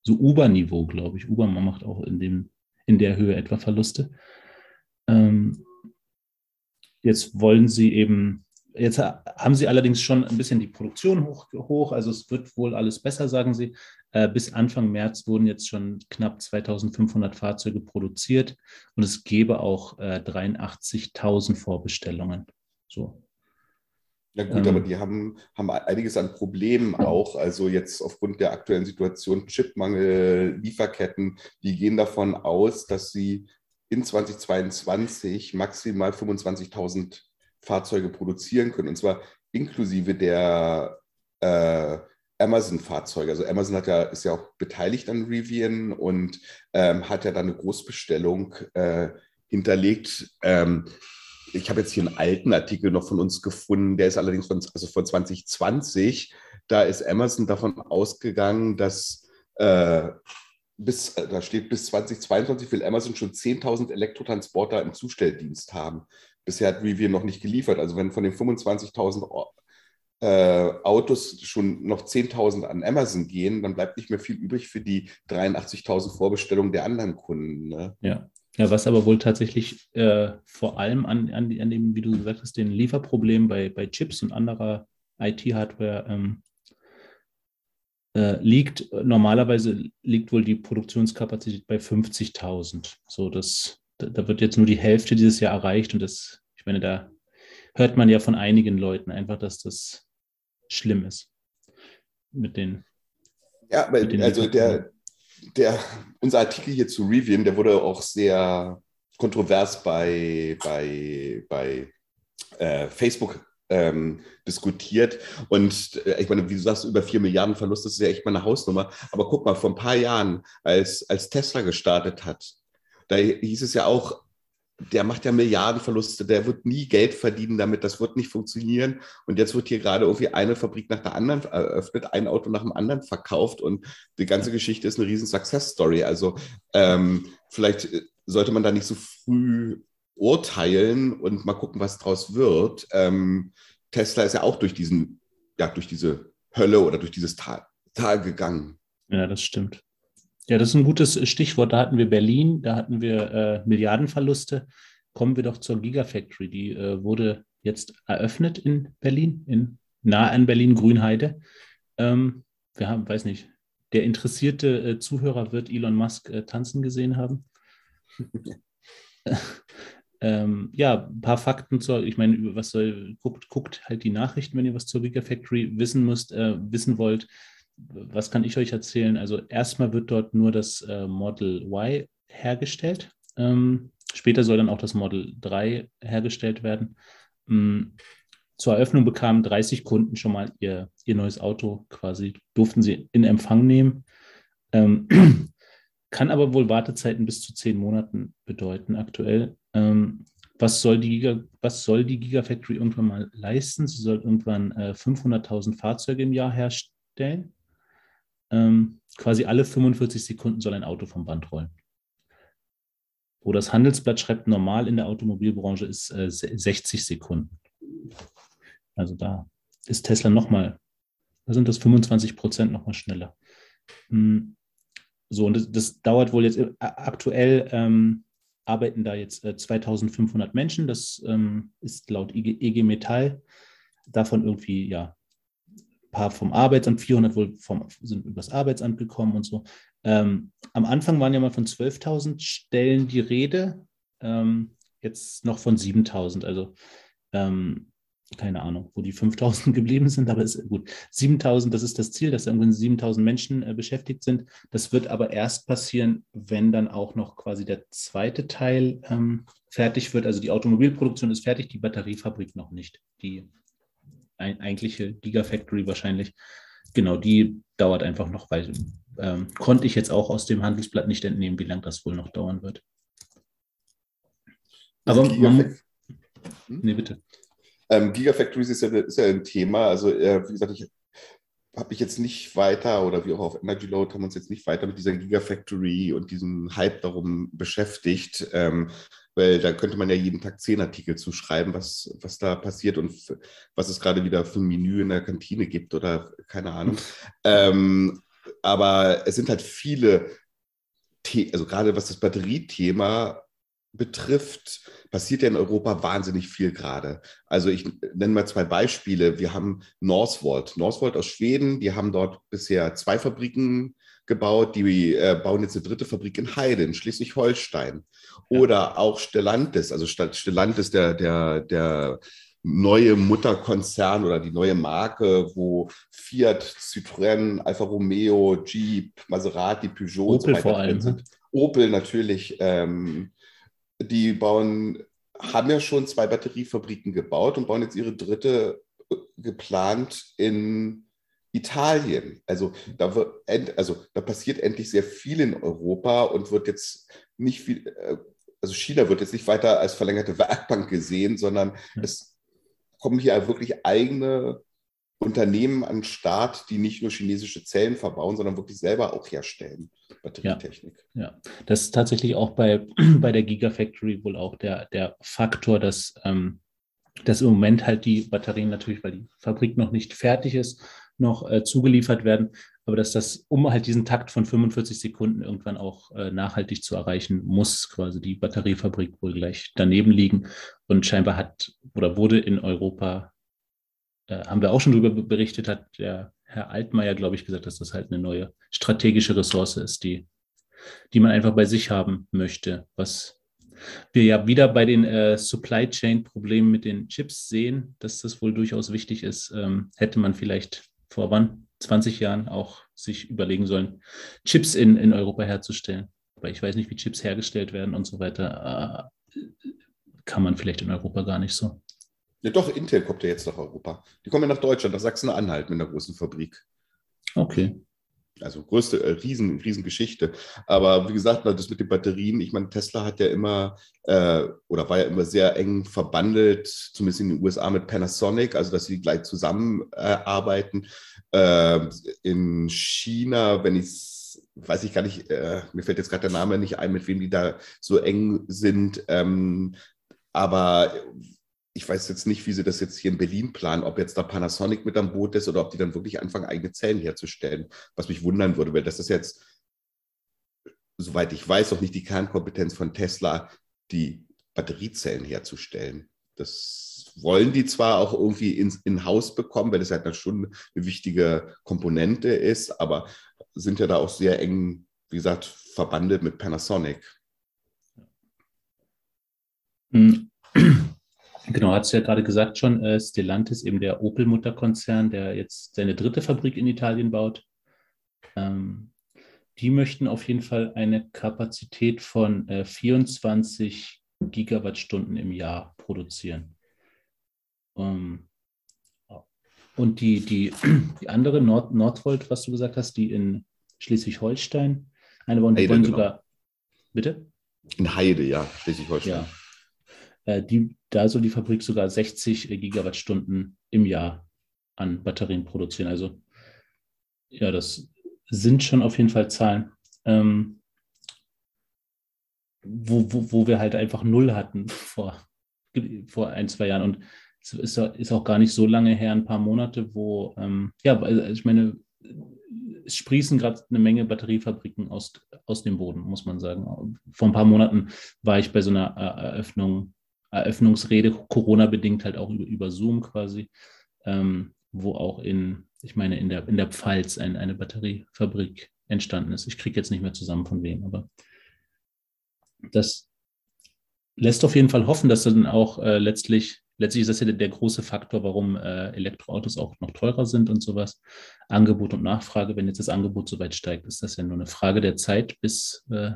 Speaker 1: so Uber-Niveau, glaube ich. Uber macht auch in, dem, in der Höhe etwa Verluste. Ähm, jetzt wollen sie eben, jetzt haben sie allerdings schon ein bisschen die Produktion hoch, hoch also es wird wohl alles besser, sagen sie. Äh, bis Anfang März wurden jetzt schon knapp 2500 Fahrzeuge produziert und es gäbe auch äh, 83.000 Vorbestellungen. So.
Speaker 2: Ja gut, ähm, aber die haben, haben einiges an Problemen auch. Also jetzt aufgrund der aktuellen Situation, Chipmangel, Lieferketten, die gehen davon aus, dass sie in 2022 maximal 25.000 Fahrzeuge produzieren können, und zwar inklusive der äh, Amazon-Fahrzeuge. Also Amazon hat ja, ist ja auch beteiligt an Rivian und ähm, hat ja dann eine Großbestellung äh, hinterlegt. Ähm, ich habe jetzt hier einen alten Artikel noch von uns gefunden, der ist allerdings von, also von 2020. Da ist Amazon davon ausgegangen, dass äh, bis, da steht bis 2022 will Amazon schon 10.000 Elektrotransporter im Zustelldienst haben. Bisher hat Rivian noch nicht geliefert. Also wenn von den 25.000 äh, Autos schon noch 10.000 an Amazon gehen, dann bleibt nicht mehr viel übrig für die 83.000 Vorbestellungen der anderen Kunden. Ne?
Speaker 1: Ja. Ja, was aber wohl tatsächlich äh, vor allem an, an, an, dem, wie du gesagt hast, den Lieferproblemen bei, bei Chips und anderer IT-Hardware ähm, äh, liegt. Normalerweise liegt wohl die Produktionskapazität bei 50.000. So, das, da, da wird jetzt nur die Hälfte dieses Jahr erreicht und das, ich meine, da hört man ja von einigen Leuten einfach, dass das schlimm ist mit den.
Speaker 2: Ja, weil, also der, der, unser Artikel hier zu Rivian, der wurde auch sehr kontrovers bei, bei, bei äh, Facebook ähm, diskutiert. Und äh, ich meine, wie du sagst, über 4 Milliarden Verlust, das ist ja echt mal eine Hausnummer. Aber guck mal, vor ein paar Jahren, als, als Tesla gestartet hat, da hieß es ja auch, der macht ja Milliardenverluste, der wird nie Geld verdienen damit, das wird nicht funktionieren. Und jetzt wird hier gerade irgendwie eine Fabrik nach der anderen eröffnet, ein Auto nach dem anderen verkauft und die ganze Geschichte ist eine riesen Success-Story. Also ähm, vielleicht sollte man da nicht so früh urteilen und mal gucken, was draus wird. Ähm, Tesla ist ja auch durch diesen, ja, durch diese Hölle oder durch dieses Tal, Tal gegangen.
Speaker 1: Ja, das stimmt. Ja, das ist ein gutes Stichwort. Da hatten wir Berlin, da hatten wir äh, Milliardenverluste. Kommen wir doch zur Gigafactory. Die äh, wurde jetzt eröffnet in Berlin, in nahe an Berlin Grünheide. Ähm, wir haben, weiß nicht, der interessierte äh, Zuhörer wird Elon Musk äh, tanzen gesehen haben. ähm, ja, ein paar Fakten zur, ich meine, was soll, guckt, guckt halt die Nachrichten, wenn ihr was zur Gigafactory wissen müsst, äh, wissen wollt was kann ich euch erzählen? Also erstmal wird dort nur das äh, Model Y hergestellt. Ähm, später soll dann auch das Model 3 hergestellt werden. Ähm, zur Eröffnung bekamen 30 Kunden schon mal ihr, ihr neues Auto quasi, durften sie in Empfang nehmen. Ähm, kann aber wohl Wartezeiten bis zu zehn Monaten bedeuten aktuell. Ähm, was soll, die Giga, was soll die Gigafactory irgendwann mal leisten? Sie soll irgendwann äh, 500.000 Fahrzeuge im Jahr herstellen ähm, quasi alle 45 Sekunden soll ein Auto vom Band rollen. Wo das Handelsblatt schreibt, normal in der Automobilbranche ist äh, 60 Sekunden. Also da ist Tesla nochmal, da sind das 25 Prozent nochmal schneller. Hm. So, und das, das, dauert wohl jetzt äh, aktuell. Ähm, arbeiten da jetzt äh, 2500 Menschen. Das ähm, ist laut IG, EG Metall davon irgendwie ja paar vom Arbeitsamt, 400 wohl vom, sind übers Arbeitsamt gekommen und so. Ähm, am Anfang waren ja mal von 12.000 Stellen die Rede, ähm, jetzt noch von 7.000. Also ähm, keine Ahnung, wo die 5.000 geblieben sind, aber ist gut. 7.000, das ist das Ziel, dass irgendwie 7.000 Menschen äh, beschäftigt sind. Das wird aber erst passieren, wenn dann auch noch quasi der zweite Teil ähm, fertig wird. Also die Automobilproduktion ist fertig, die Batteriefabrik noch nicht. Die eigentliche Gigafactory wahrscheinlich. Genau, die dauert einfach noch, weil ähm, konnte ich jetzt auch aus dem Handelsblatt nicht entnehmen, wie lange das wohl noch dauern wird.
Speaker 2: Aber man, hm? nee, bitte. Ähm, Gigafactories ist ja, ist ja ein Thema. Also, äh, wie gesagt, ich habe mich jetzt nicht weiter oder wie auch auf Energy Load haben uns jetzt nicht weiter mit dieser Gigafactory und diesem Hype darum beschäftigt. Ähm, weil da könnte man ja jeden Tag zehn Artikel zu schreiben, was, was da passiert und was es gerade wieder für ein Menü in der Kantine gibt oder keine Ahnung. ähm, aber es sind halt viele, The also gerade was das Batteriethema betrifft, passiert ja in Europa wahnsinnig viel gerade. Also ich nenne mal zwei Beispiele. Wir haben Northvolt. Northvolt aus Schweden, die haben dort bisher zwei Fabriken gebaut. Die äh, bauen jetzt eine dritte Fabrik in Heide, in Schleswig-Holstein. Oder ja. auch Stellantis, also Stellantis, der, der, der neue Mutterkonzern oder die neue Marke, wo Fiat, Citroën, Alfa Romeo, Jeep, Maserati, Peugeot
Speaker 1: Opel so vor allem.
Speaker 2: sind. Opel natürlich, ähm, die bauen haben ja schon zwei Batteriefabriken gebaut und bauen jetzt ihre dritte äh, geplant in Italien. Also da, wird, also da passiert endlich sehr viel in Europa und wird jetzt nicht viel, äh, also China wird jetzt nicht weiter als verlängerte Werkbank gesehen, sondern ja. es kommen hier wirklich eigene Unternehmen an den Start, die nicht nur chinesische Zellen verbauen, sondern wirklich selber auch herstellen,
Speaker 1: Batterietechnik. Ja, ja. das ist tatsächlich auch bei, bei der Gigafactory wohl auch der, der Faktor, dass, ähm, dass im Moment halt die Batterien natürlich, weil die Fabrik noch nicht fertig ist, noch äh, zugeliefert werden, aber dass das, um halt diesen Takt von 45 Sekunden irgendwann auch äh, nachhaltig zu erreichen, muss quasi die Batteriefabrik wohl gleich daneben liegen. Und scheinbar hat oder wurde in Europa, äh, haben wir auch schon darüber berichtet, hat der Herr Altmaier, glaube ich, gesagt, dass das halt eine neue strategische Ressource ist, die, die man einfach bei sich haben möchte, was wir ja wieder bei den äh, Supply Chain Problemen mit den Chips sehen, dass das wohl durchaus wichtig ist, ähm, hätte man vielleicht vor wann? 20 Jahren auch sich überlegen sollen, Chips in, in Europa herzustellen. Weil ich weiß nicht, wie Chips hergestellt werden und so weiter. Äh, kann man vielleicht in Europa gar nicht so.
Speaker 2: Ja, doch, Intel kommt ja jetzt nach Europa. Die kommen ja nach Deutschland, nach Sachsen-Anhalt mit einer großen Fabrik.
Speaker 1: Okay.
Speaker 2: Also größte, äh, riesen, riesen Geschichte. Aber wie gesagt, das mit den Batterien, ich meine, Tesla hat ja immer äh, oder war ja immer sehr eng verbandelt, zumindest in den USA mit Panasonic, also dass sie gleich zusammenarbeiten. Äh, äh, in China, wenn ich weiß ich gar nicht, äh, mir fällt jetzt gerade der Name nicht ein, mit wem die da so eng sind. Ähm, aber ich weiß jetzt nicht, wie sie das jetzt hier in Berlin planen, ob jetzt da Panasonic mit am Boot ist oder ob die dann wirklich anfangen, eigene Zellen herzustellen, was mich wundern würde, weil das ist jetzt, soweit ich weiß, auch nicht die Kernkompetenz von Tesla, die Batteriezellen herzustellen. Das wollen die zwar auch irgendwie ins in Haus bekommen, weil das halt schon eine wichtige Komponente ist, aber sind ja da auch sehr eng, wie gesagt, verbandelt mit Panasonic.
Speaker 1: Mhm. Genau, hat es ja gerade gesagt schon, äh, Stellantis, eben der Opel-Mutterkonzern, der jetzt seine dritte Fabrik in Italien baut. Ähm, die möchten auf jeden Fall eine Kapazität von äh, 24 Gigawattstunden im Jahr produzieren. Ähm, und die, die, die andere, Nord, Nordvolt, was du gesagt hast, die in Schleswig-Holstein, eine wollen, Heide, wollen genau. sogar, bitte?
Speaker 2: In Heide, ja, Schleswig-Holstein. Ja.
Speaker 1: Äh, die, da soll die Fabrik sogar 60 Gigawattstunden im Jahr an Batterien produzieren. Also ja, das sind schon auf jeden Fall Zahlen, ähm, wo, wo, wo wir halt einfach null hatten vor, vor ein, zwei Jahren. Und es ist, ist auch gar nicht so lange her, ein paar Monate, wo, ähm, ja, also ich meine, es sprießen gerade eine Menge Batteriefabriken aus, aus dem Boden, muss man sagen. Vor ein paar Monaten war ich bei so einer Eröffnung Eröffnungsrede, Corona-bedingt halt auch über, über Zoom quasi, ähm, wo auch in, ich meine, in der, in der Pfalz ein, eine Batteriefabrik entstanden ist. Ich kriege jetzt nicht mehr zusammen von wem, aber das lässt auf jeden Fall hoffen, dass dann auch äh, letztlich, letztlich ist das ja der, der große Faktor, warum äh, Elektroautos auch noch teurer sind und sowas. Angebot und Nachfrage, wenn jetzt das Angebot so weit steigt, ist das ja nur eine Frage der Zeit, bis, äh,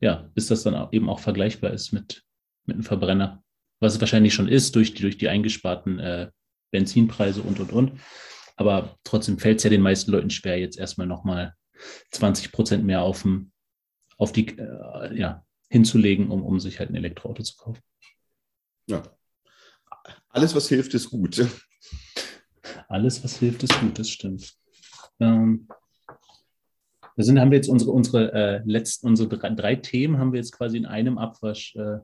Speaker 1: ja, bis das dann eben auch vergleichbar ist mit, mit einem Verbrenner, was es wahrscheinlich schon ist durch die, durch die eingesparten äh, Benzinpreise und, und, und. Aber trotzdem fällt es ja den meisten Leuten schwer, jetzt erstmal nochmal 20 Prozent mehr auf, dem, auf die, äh, ja, hinzulegen, um, um sich halt ein Elektroauto zu kaufen.
Speaker 2: Ja. Alles, was hilft, ist gut.
Speaker 1: Alles, was hilft, ist gut, das stimmt. Ähm, da sind, haben wir jetzt unsere, unsere äh, letzten, unsere drei, drei, Themen haben wir jetzt quasi in einem Abwasch äh,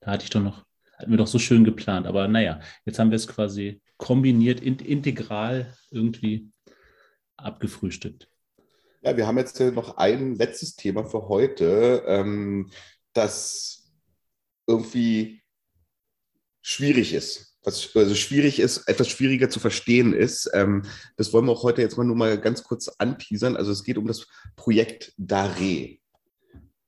Speaker 1: da hatte ich doch noch, hatten wir doch so schön geplant. Aber naja, jetzt haben wir es quasi kombiniert, in, integral irgendwie abgefrühstückt.
Speaker 2: Ja, wir haben jetzt noch ein letztes Thema für heute, ähm, das irgendwie schwierig ist. Was also schwierig ist, etwas schwieriger zu verstehen ist. Ähm, das wollen wir auch heute jetzt mal nur mal ganz kurz anteasern. Also es geht um das Projekt Dare.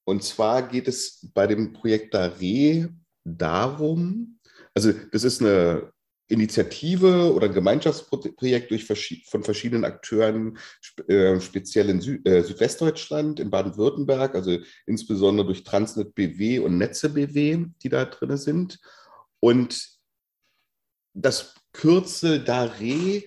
Speaker 2: Und zwar geht es bei dem Projekt Dare darum, also das ist eine Initiative oder ein Gemeinschaftsprojekt durch, von verschiedenen Akteuren, äh, speziell in Süd, äh, Südwestdeutschland, in Baden-Württemberg, also insbesondere durch Transnet BW und Netze BW, die da drin sind. Und das Kürzel DARE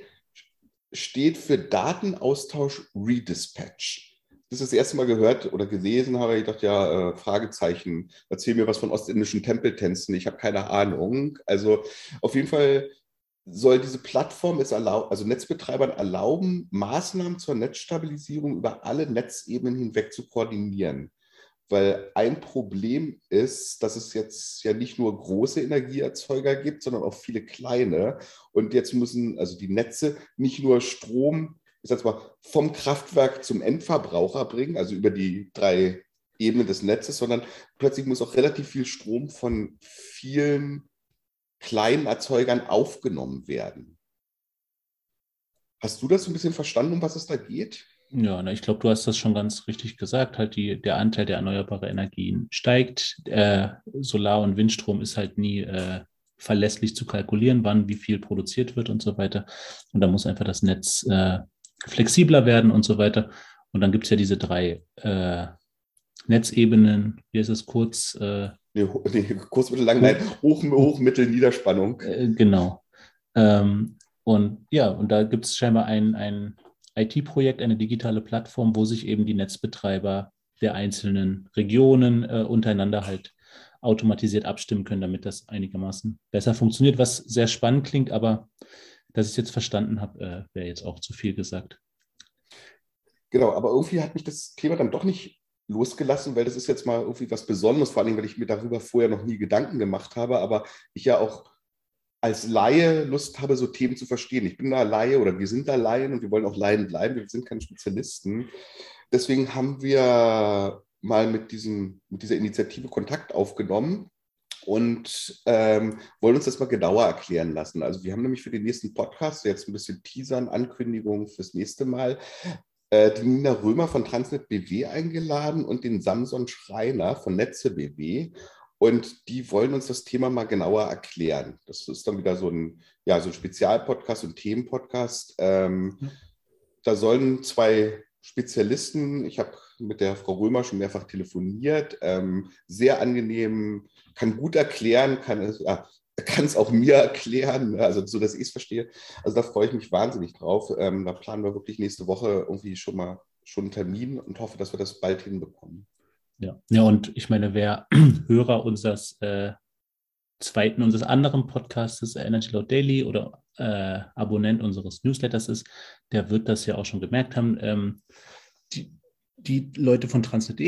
Speaker 2: steht für Datenaustausch Redispatch. Das das erste Mal gehört oder gelesen habe, ich dachte, ja, äh, Fragezeichen, erzähl mir was von ostindischen Tempeltänzen, ich habe keine Ahnung. Also auf jeden Fall soll diese Plattform es erlauben, also Netzbetreibern erlauben, Maßnahmen zur Netzstabilisierung über alle Netzebenen hinweg zu koordinieren. Weil ein Problem ist, dass es jetzt ja nicht nur große Energieerzeuger gibt, sondern auch viele kleine. Und jetzt müssen also die Netze nicht nur Strom, ich sag mal, vom Kraftwerk zum Endverbraucher bringen, also über die drei Ebenen des Netzes, sondern plötzlich muss auch relativ viel Strom von vielen kleinen Erzeugern aufgenommen werden. Hast du das so ein bisschen verstanden, um was es da geht?
Speaker 1: Ja, na, ich glaube, du hast das schon ganz richtig gesagt. Halt die, der Anteil der erneuerbaren Energien steigt. Äh, Solar- und Windstrom ist halt nie äh, verlässlich zu kalkulieren, wann wie viel produziert wird und so weiter. Und da muss einfach das Netz äh, flexibler werden und so weiter. Und dann gibt es ja diese drei äh, Netzebenen, wie ist es kurz?
Speaker 2: Äh, nee, nee, kurz, mittel, lang, nein, hoch, hoch, mittel, Niederspannung.
Speaker 1: Äh, genau. Ähm, und ja, und da gibt es scheinbar ein, ein IT-Projekt, eine digitale Plattform, wo sich eben die Netzbetreiber der einzelnen Regionen äh, untereinander halt automatisiert abstimmen können, damit das einigermaßen besser funktioniert, was sehr spannend klingt, aber dass ich es jetzt verstanden habe, äh, wäre jetzt auch zu viel gesagt.
Speaker 2: Genau, aber irgendwie hat mich das Thema dann doch nicht losgelassen, weil das ist jetzt mal irgendwie was Besonderes, vor allem, weil ich mir darüber vorher noch nie Gedanken gemacht habe, aber ich ja auch als Laie Lust habe, so Themen zu verstehen. Ich bin da Laie oder wir sind da Laien und wir wollen auch Laien bleiben. Wir sind keine Spezialisten. Deswegen haben wir mal mit, diesem, mit dieser Initiative Kontakt aufgenommen und ähm, wollen uns das mal genauer erklären lassen. Also wir haben nämlich für den nächsten Podcast jetzt ein bisschen Teasern, Ankündigungen fürs nächste Mal äh, die Nina Römer von Transnet BW eingeladen und den Samson Schreiner von Netze BW. Und die wollen uns das Thema mal genauer erklären. Das ist dann wieder so ein, ja, so ein Spezialpodcast und Themenpodcast. Ähm, mhm. Da sollen zwei Spezialisten, ich habe mit der Frau Römer schon mehrfach telefoniert, ähm, sehr angenehm, kann gut erklären, kann es, äh, kann es auch mir erklären, ne, also so, dass ich es verstehe. Also da freue ich mich wahnsinnig drauf. Ähm, da planen wir wirklich nächste Woche irgendwie schon mal schon einen Termin und hoffe, dass wir das bald hinbekommen.
Speaker 1: Ja, ja und ich meine, wer Hörer unseres äh, zweiten, unseres anderen Podcasts Energy Load Daily oder äh, Abonnent unseres Newsletters ist, der wird das ja auch schon gemerkt haben. Ähm, die, die, Leute von Transnet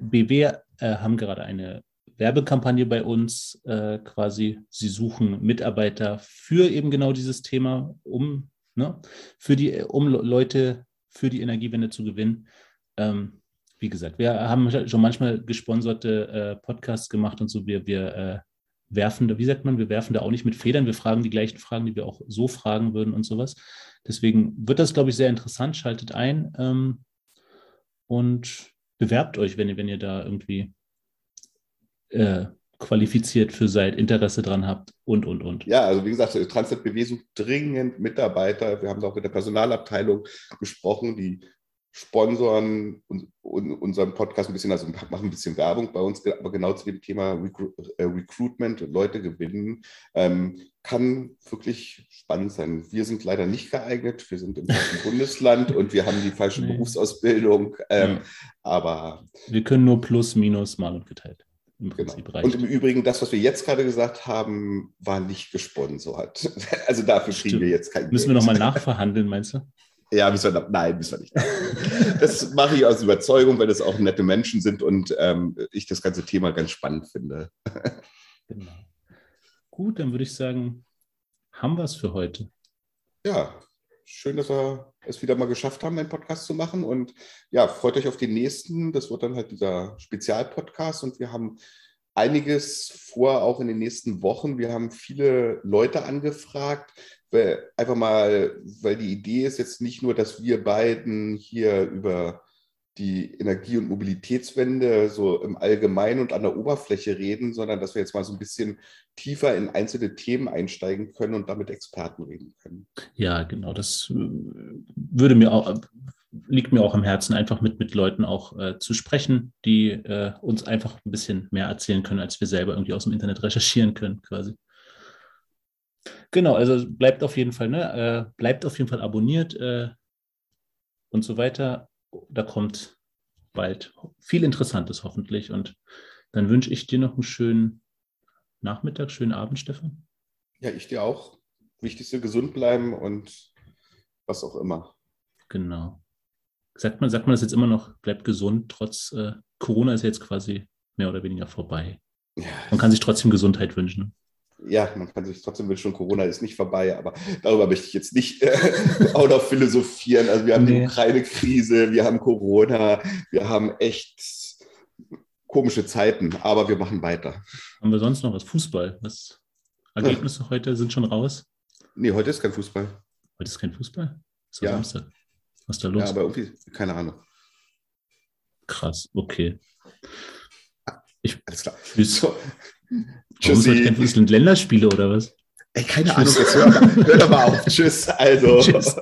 Speaker 1: BW äh, haben gerade eine Werbekampagne bei uns äh, quasi. Sie suchen Mitarbeiter für eben genau dieses Thema, um, ne, für die, um Leute für die Energiewende zu gewinnen. Ähm, wie gesagt, wir haben schon manchmal gesponserte äh, Podcasts gemacht und so. Wir, wir äh, werfen da, wie sagt man, wir werfen da auch nicht mit Federn. Wir fragen die gleichen Fragen, die wir auch so fragen würden und sowas. Deswegen wird das, glaube ich, sehr interessant. Schaltet ein ähm, und bewerbt euch, wenn ihr, wenn ihr da irgendwie äh, qualifiziert für seid, Interesse dran habt und, und, und.
Speaker 2: Ja, also wie gesagt, Transnet BW sucht dringend Mitarbeiter. Wir haben da auch mit der Personalabteilung gesprochen, die sponsoren unseren Podcast ein bisschen, also machen ein bisschen Werbung bei uns, aber genau zu dem Thema Recru äh, Recruitment, Leute gewinnen, ähm, kann wirklich spannend sein. Wir sind leider nicht geeignet, wir sind im falschen Bundesland und wir haben die falsche nee. Berufsausbildung, ähm, ja. aber...
Speaker 1: Wir können nur plus, minus, mal und geteilt.
Speaker 2: Im genau. Und im Übrigen, das, was wir jetzt gerade gesagt haben, war nicht gesponsert. Also dafür kriegen Stimmt. wir jetzt kein
Speaker 1: Müssen Geld. wir nochmal nachverhandeln, meinst du?
Speaker 2: Ja, müssen wir, nein, müssen wir nicht. Das mache ich aus Überzeugung, weil das auch nette Menschen sind und ähm, ich das ganze Thema ganz spannend finde.
Speaker 1: Genau. Gut, dann würde ich sagen, haben wir es für heute.
Speaker 2: Ja, schön, dass wir es wieder mal geschafft haben, einen Podcast zu machen. Und ja, freut euch auf den nächsten. Das wird dann halt dieser Spezialpodcast und wir haben einiges vor, auch in den nächsten Wochen. Wir haben viele Leute angefragt, einfach mal, weil die Idee ist jetzt nicht nur, dass wir beiden hier über die Energie- und Mobilitätswende so im Allgemeinen und an der Oberfläche reden, sondern dass wir jetzt mal so ein bisschen tiefer in einzelne Themen einsteigen können und damit Experten reden können.
Speaker 1: Ja, genau. Das äh, würde mir auch, liegt mir auch am Herzen, einfach mit, mit Leuten auch äh, zu sprechen, die äh, uns einfach ein bisschen mehr erzählen können, als wir selber irgendwie aus dem Internet recherchieren können, quasi. Genau, also bleibt auf jeden Fall, ne, äh, bleibt auf jeden Fall abonniert äh, und so weiter da kommt bald viel Interessantes hoffentlich. Und dann wünsche ich dir noch einen schönen Nachmittag, schönen Abend, Stefan.
Speaker 2: Ja, ich dir auch. Wichtigste gesund bleiben und was auch immer.
Speaker 1: Genau. Sagt man, sagt man das jetzt immer noch, bleibt gesund, trotz äh, Corona ist jetzt quasi mehr oder weniger vorbei. Ja. Man kann sich trotzdem Gesundheit wünschen
Speaker 2: ja, man kann sich trotzdem wünschen, Corona ist nicht vorbei, aber darüber möchte ich jetzt nicht äh, auch noch philosophieren. Also wir haben nee. die Ukraine-Krise, wir haben Corona, wir haben echt komische Zeiten, aber wir machen weiter.
Speaker 1: Haben wir sonst noch was? Fußball? Was Ergebnisse ja. heute sind schon raus?
Speaker 2: Nee, heute ist kein Fußball.
Speaker 1: Heute ist kein Fußball? Ist
Speaker 2: ja. Samstag.
Speaker 1: Was ist da los?
Speaker 2: Ja, aber irgendwie, keine Ahnung.
Speaker 1: Krass, okay.
Speaker 2: Ich, Alles klar.
Speaker 1: So. Tschüssi. Warum ist Länderspiele oder was?
Speaker 2: Ey, keine Tschüss. Ahnung, jetzt hör, hör doch mal auf. Tschüss. Also. Tschüss.